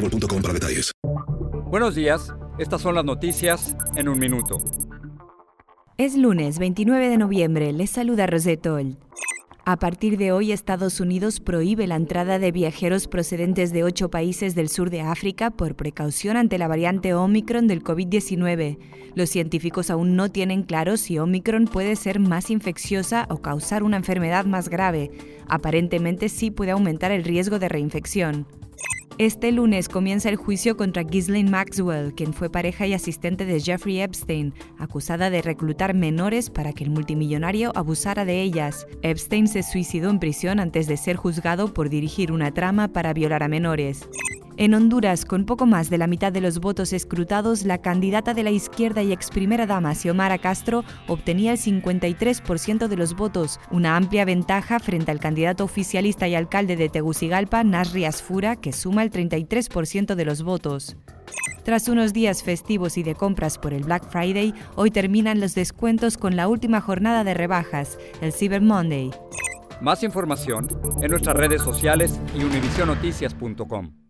boostmobile.com para detalles. Buenos días, estas son las noticias en un minuto. Es lunes 29 de noviembre, les saluda Rosetol. A partir de hoy, Estados Unidos prohíbe la entrada de viajeros procedentes de ocho países del sur de África por precaución ante la variante Omicron del COVID-19. Los científicos aún no tienen claro si Omicron puede ser más infecciosa o causar una enfermedad más grave. Aparentemente sí puede aumentar el riesgo de reinfección. Este lunes comienza el juicio contra Ghislaine Maxwell, quien fue pareja y asistente de Jeffrey Epstein, acusada de reclutar menores para que el multimillonario abusara de ellas. Epstein se suicidó en prisión antes de ser juzgado por dirigir una trama para violar a menores. En Honduras, con poco más de la mitad de los votos escrutados, la candidata de la izquierda y ex primera dama Xiomara Castro obtenía el 53% de los votos, una amplia ventaja frente al candidato oficialista y alcalde de Tegucigalpa, Nasri Asfura, que suma el 33% de los votos. Tras unos días festivos y de compras por el Black Friday, hoy terminan los descuentos con la última jornada de rebajas, el Cyber Monday. Más información en nuestras redes sociales y univisionoticias.com.